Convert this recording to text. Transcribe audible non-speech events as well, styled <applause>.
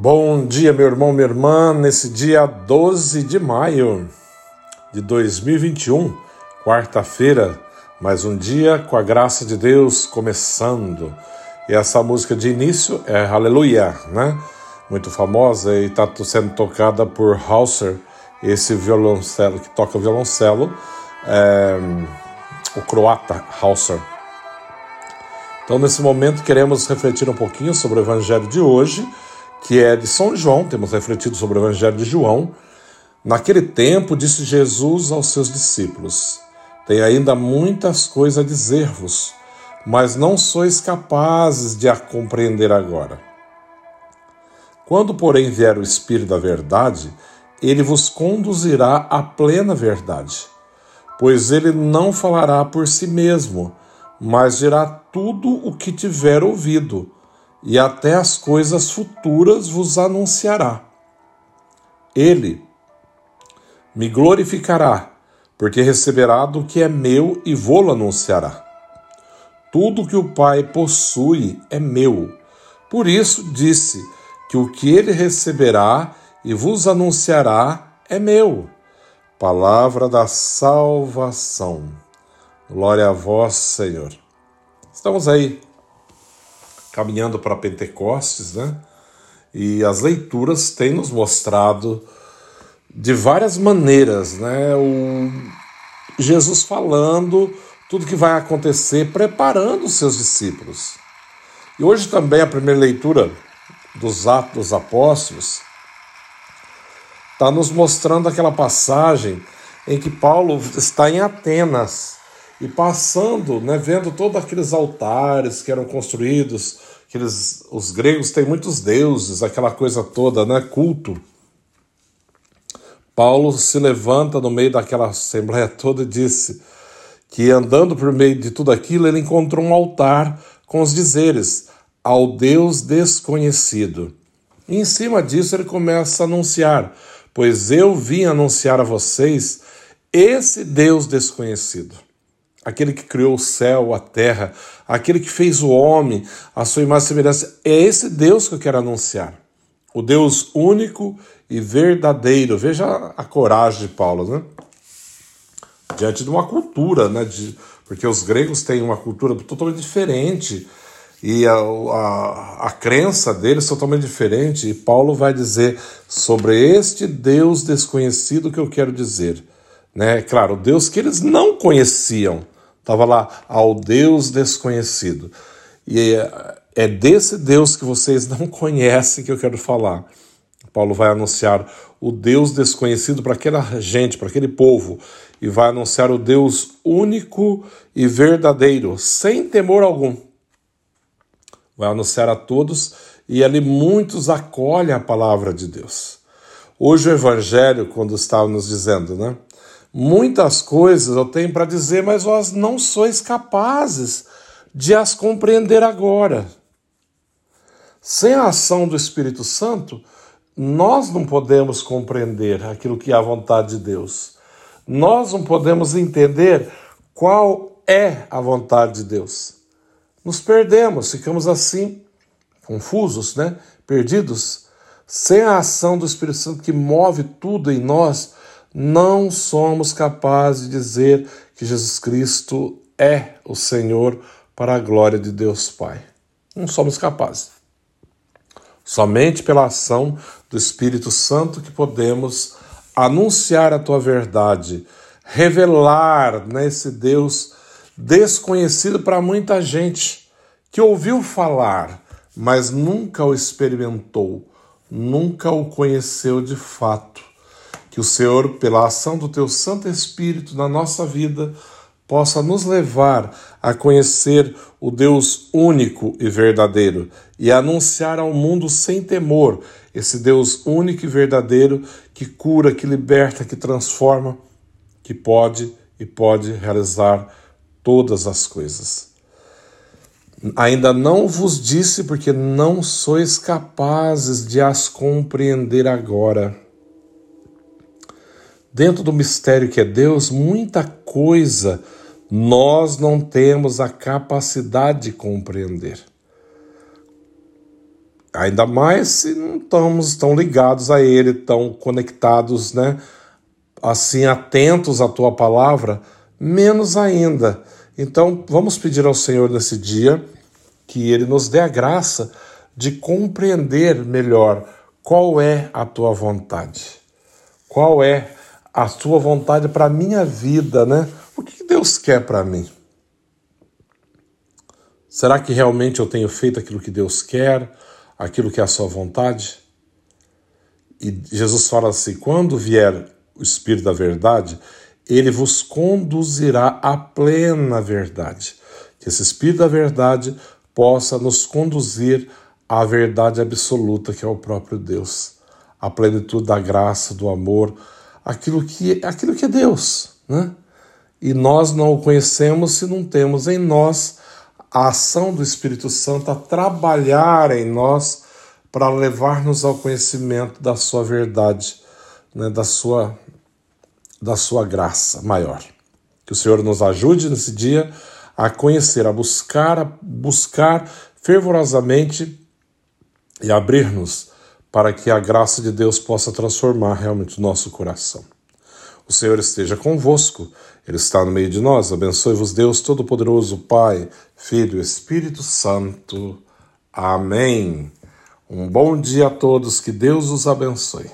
Bom dia, meu irmão, minha irmã, nesse dia 12 de maio de 2021, quarta-feira, mais um dia com a graça de Deus começando. E essa música de início é Aleluia, né? Muito famosa e está sendo tocada por Hauser, esse violoncelo que toca violoncelo, é, o croata Hauser. Então, nesse momento, queremos refletir um pouquinho sobre o evangelho de hoje que é de São João, temos refletido sobre o Evangelho de João. Naquele tempo, disse Jesus aos seus discípulos: Tem ainda muitas coisas a dizer-vos, mas não sois capazes de a compreender agora. Quando, porém, vier o Espírito da Verdade, ele vos conduzirá à plena verdade, pois ele não falará por si mesmo, mas dirá tudo o que tiver ouvido e até as coisas futuras vos anunciará. Ele me glorificará, porque receberá do que é meu e vou-lo anunciará. Tudo que o Pai possui é meu. Por isso disse que o que ele receberá e vos anunciará é meu. Palavra da salvação. Glória a vós, Senhor. Estamos aí caminhando para Pentecostes, né? E as leituras têm nos mostrado de várias maneiras, né? O Jesus falando tudo que vai acontecer, preparando os seus discípulos. E hoje também a primeira leitura dos Atos dos Apóstolos está nos mostrando aquela passagem em que Paulo está em Atenas e passando, né, vendo todos aqueles altares que eram construídos, aqueles, os gregos têm muitos deuses, aquela coisa toda, né, culto. Paulo se levanta no meio daquela assembleia toda e disse que andando por meio de tudo aquilo, ele encontrou um altar com os dizeres ao Deus desconhecido. E em cima disso ele começa a anunciar: Pois eu vim anunciar a vocês esse Deus desconhecido aquele que criou o céu, a terra, aquele que fez o homem, a sua imagem e semelhança. É esse Deus que eu quero anunciar. O Deus único e verdadeiro. Veja a coragem de Paulo, né? Diante de uma cultura, né? De, porque os gregos têm uma cultura totalmente diferente e a, a, a crença deles é totalmente diferente. E Paulo vai dizer sobre este Deus desconhecido que eu quero dizer. Né? Claro, o Deus que eles não conheciam Estava lá, ao Deus desconhecido. E é, é desse Deus que vocês não <laughs> conhecem que eu quero falar. Paulo vai anunciar o Deus desconhecido para aquela gente, para aquele povo, e vai anunciar o Deus único e verdadeiro, sem temor algum. Vai anunciar a todos e ali muitos acolhem a palavra de Deus. Hoje o Evangelho, quando estava nos dizendo, né? Muitas coisas eu tenho para dizer, mas vós não sois capazes de as compreender agora. Sem a ação do Espírito Santo, nós não podemos compreender aquilo que é a vontade de Deus. Nós não podemos entender qual é a vontade de Deus. Nos perdemos, ficamos assim, confusos, né? perdidos. Sem a ação do Espírito Santo que move tudo em nós, não somos capazes de dizer que Jesus Cristo é o Senhor para a glória de Deus Pai. Não somos capazes. Somente pela ação do Espírito Santo que podemos anunciar a tua verdade, revelar nesse Deus desconhecido para muita gente que ouviu falar, mas nunca o experimentou, nunca o conheceu de fato. Que o Senhor, pela ação do Teu Santo Espírito na nossa vida, possa nos levar a conhecer o Deus único e verdadeiro e anunciar ao mundo sem temor esse Deus único e verdadeiro que cura, que liberta, que transforma, que pode e pode realizar todas as coisas. Ainda não vos disse porque não sois capazes de as compreender agora dentro do mistério que é Deus, muita coisa nós não temos a capacidade de compreender. Ainda mais se não estamos tão ligados a Ele, tão conectados, né? Assim, atentos à Tua palavra, menos ainda. Então, vamos pedir ao Senhor nesse dia que Ele nos dê a graça de compreender melhor qual é a Tua vontade. Qual é a Tua vontade para a minha vida, né? O que Deus quer para mim? Será que realmente eu tenho feito aquilo que Deus quer? aquilo que é a sua vontade? E Jesus fala assim: quando vier o Espírito da Verdade, ele vos conduzirá à plena verdade. Que esse Espírito da Verdade possa nos conduzir à verdade absoluta, que é o próprio Deus, a plenitude da graça, do amor, aquilo que, aquilo que é Deus, né? E nós não o conhecemos se não temos em nós a ação do Espírito Santo a trabalhar em nós para levar-nos ao conhecimento da sua verdade, né, da, sua, da sua graça maior. Que o Senhor nos ajude nesse dia a conhecer, a buscar, a buscar fervorosamente e abrir-nos para que a graça de Deus possa transformar realmente o nosso coração. O Senhor esteja convosco, Ele está no meio de nós. Abençoe-vos, Deus Todo-Poderoso, Pai, Filho e Espírito Santo. Amém. Um bom dia a todos, que Deus os abençoe.